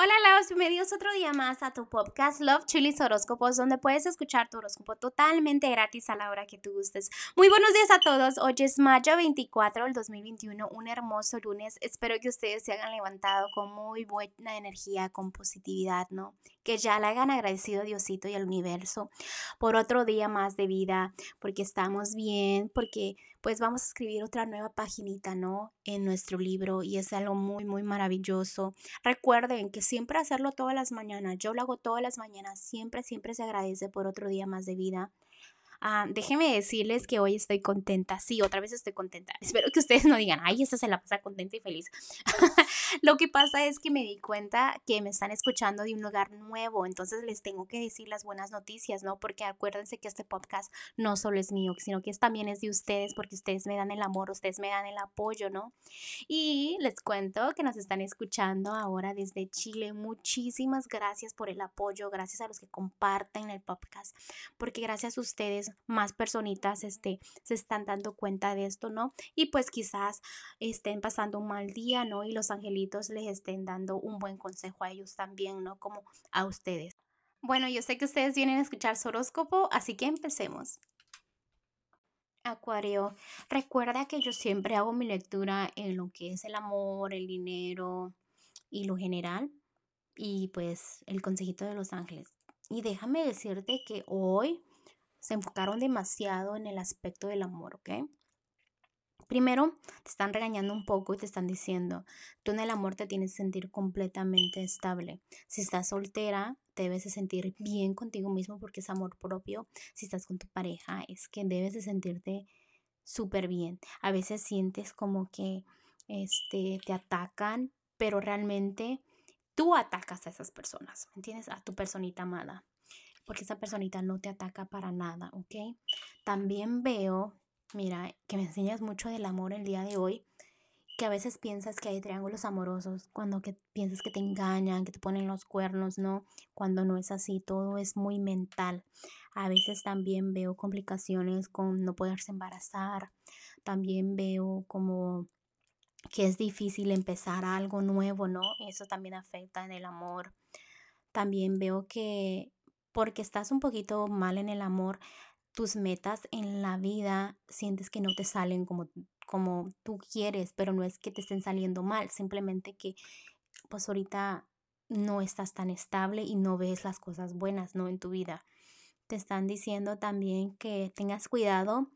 Hola, Laos, bienvenidos otro día más a tu podcast Love Chilis Horóscopos, donde puedes escuchar tu horóscopo totalmente gratis a la hora que tú gustes. Muy buenos días a todos. Hoy es mayo 24 del 2021, un hermoso lunes. Espero que ustedes se hayan levantado con muy buena energía, con positividad, ¿no? Que ya le hayan agradecido a Diosito y al universo por otro día más de vida, porque estamos bien, porque pues vamos a escribir otra nueva paginita, ¿no? En nuestro libro y es algo muy, muy maravilloso. Recuerden que siempre hacerlo todas las mañanas, yo lo hago todas las mañanas, siempre, siempre se agradece por otro día más de vida. Ah, déjenme decirles que hoy estoy contenta. Sí, otra vez estoy contenta. Espero que ustedes no digan, ay, esta se la pasa contenta y feliz. Lo que pasa es que me di cuenta que me están escuchando de un lugar nuevo, entonces les tengo que decir las buenas noticias, ¿no? Porque acuérdense que este podcast no solo es mío, sino que también es de ustedes, porque ustedes me dan el amor, ustedes me dan el apoyo, ¿no? Y les cuento que nos están escuchando ahora desde Chile. Muchísimas gracias por el apoyo, gracias a los que comparten el podcast, porque gracias a ustedes más personitas este, se están dando cuenta de esto, ¿no? Y pues quizás estén pasando un mal día, ¿no? Y los angelitos les estén dando un buen consejo a ellos también, ¿no? Como a ustedes. Bueno, yo sé que ustedes vienen a escuchar su horóscopo, así que empecemos. Acuario, recuerda que yo siempre hago mi lectura en lo que es el amor, el dinero y lo general y pues el consejito de los ángeles. Y déjame decirte que hoy se enfocaron demasiado en el aspecto del amor, ¿ok? Primero, te están regañando un poco y te están diciendo, tú en el amor te tienes que sentir completamente estable. Si estás soltera, te debes de sentir bien contigo mismo porque es amor propio. Si estás con tu pareja, es que debes de sentirte súper bien. A veces sientes como que este, te atacan, pero realmente tú atacas a esas personas, ¿me entiendes? A tu personita amada, porque esa personita no te ataca para nada, ¿ok? También veo Mira, que me enseñas mucho del amor el día de hoy, que a veces piensas que hay triángulos amorosos, cuando que piensas que te engañan, que te ponen los cuernos, ¿no? Cuando no es así, todo es muy mental. A veces también veo complicaciones con no poderse embarazar, también veo como que es difícil empezar algo nuevo, ¿no? Eso también afecta en el amor. También veo que porque estás un poquito mal en el amor, tus metas en la vida sientes que no te salen como, como tú quieres, pero no es que te estén saliendo mal, simplemente que pues ahorita no estás tan estable y no ves las cosas buenas, ¿no? En tu vida. Te están diciendo también que tengas cuidado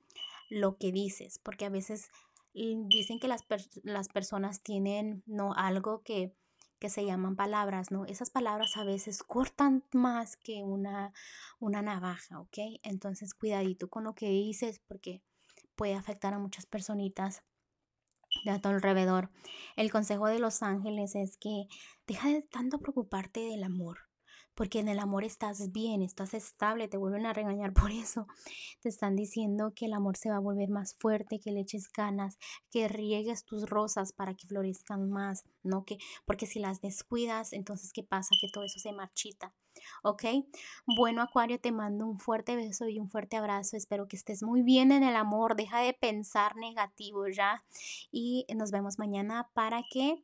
lo que dices, porque a veces dicen que las, las personas tienen, ¿no? Algo que que se llaman palabras, ¿no? Esas palabras a veces cortan más que una, una navaja, ¿ok? Entonces cuidadito con lo que dices porque puede afectar a muchas personitas de a tu alrededor. El consejo de los ángeles es que deja de tanto preocuparte del amor porque en el amor estás bien, estás estable, te vuelven a regañar por eso. Te están diciendo que el amor se va a volver más fuerte, que le eches ganas, que riegues tus rosas para que florezcan más, ¿no? Que, porque si las descuidas, entonces ¿qué pasa? Que todo eso se marchita. ¿Ok? Bueno, Acuario, te mando un fuerte beso y un fuerte abrazo. Espero que estés muy bien en el amor. Deja de pensar negativo ya. Y nos vemos mañana para que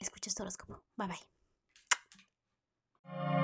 escuches tu horóscopo. Bye bye.